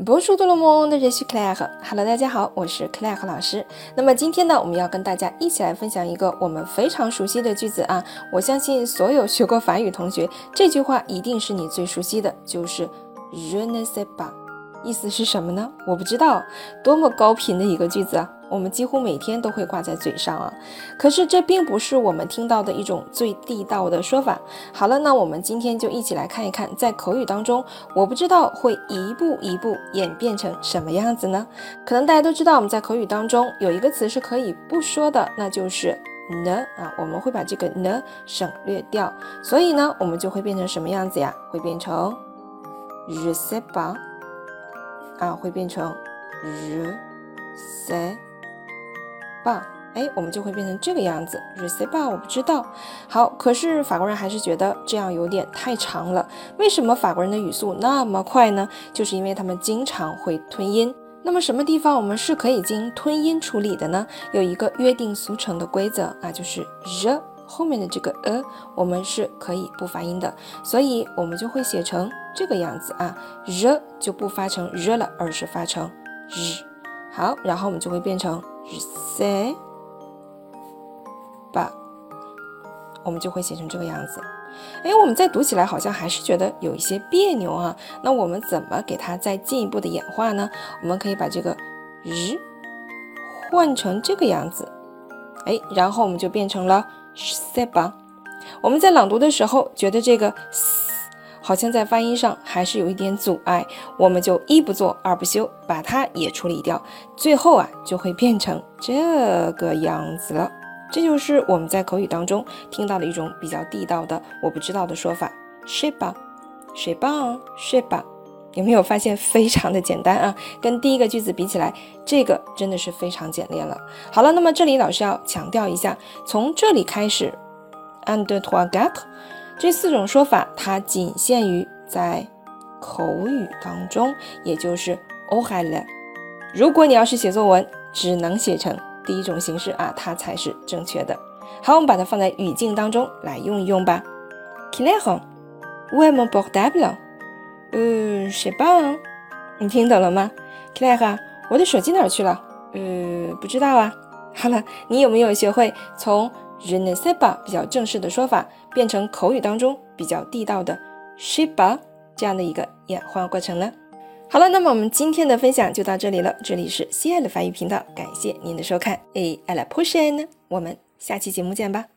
Bonjour tout le monde, je suis Claire. Hello，大家好，我是 Claire 老师。那么今天呢，我们要跟大家一起来分享一个我们非常熟悉的句子啊。我相信所有学过法语同学，这句话一定是你最熟悉的，就是 Je ne sais pas。意思是什么呢？我不知道，多么高频的一个句子啊！我们几乎每天都会挂在嘴上啊。可是这并不是我们听到的一种最地道的说法。好了，那我们今天就一起来看一看，在口语当中，我不知道会一步一步演变成什么样子呢？可能大家都知道，我们在口语当中有一个词是可以不说的，那就是呢啊，我们会把这个呢省略掉，所以呢，我们就会变成什么样子呀？会变成 resep。啊，会变成 resep 吧哎，我们就会变成这个样子 receba，我不知道。好，可是法国人还是觉得这样有点太长了。为什么法国人的语速那么快呢？就是因为他们经常会吞音。那么什么地方我们是可以进行吞音处理的呢？有一个约定俗成的规则啊，就是 the 后面的这个 a 我们是可以不发音的，所以我们就会写成。这个样子啊，r 就不发成 r 了，而是发成 r。好，然后我们就会变成 say 吧，我们就会写成这个样子。哎，我们再读起来好像还是觉得有一些别扭啊。那我们怎么给它再进一步的演化呢？我们可以把这个日换成这个样子，哎，然后我们就变成了 say 吧。我们在朗读的时候觉得这个。好像在发音上还是有一点阻碍，我们就一不做二不休，把它也处理掉，最后啊就会变成这个样子了。这就是我们在口语当中听到的一种比较地道的我不知道的说法，睡吧，睡吧，睡吧。有没有发现非常的简单啊？跟第一个句子比起来，这个真的是非常简练了。好了，那么这里老师要强调一下，从这里开始，and to gap。这四种说法，它仅限于在口语当中，也就是 o h a l。如果你要是写作文，只能写成第一种形式啊，它才是正确的。好，我们把它放在语境当中来用一用吧。Claire，où est mon portable？呃，谁棒？你听懂了吗？Claire，我的手机哪去了？呃，不知道啊。好了，你有没有学会从？Je ne sais pas 比较正式的说法，变成口语当中比较地道的 s h i p a 这样的一个演化过程呢？好了，那么我们今天的分享就到这里了。这里是西爱的法语频道，感谢您的收看。哎，I like pushing，我们下期节目见吧。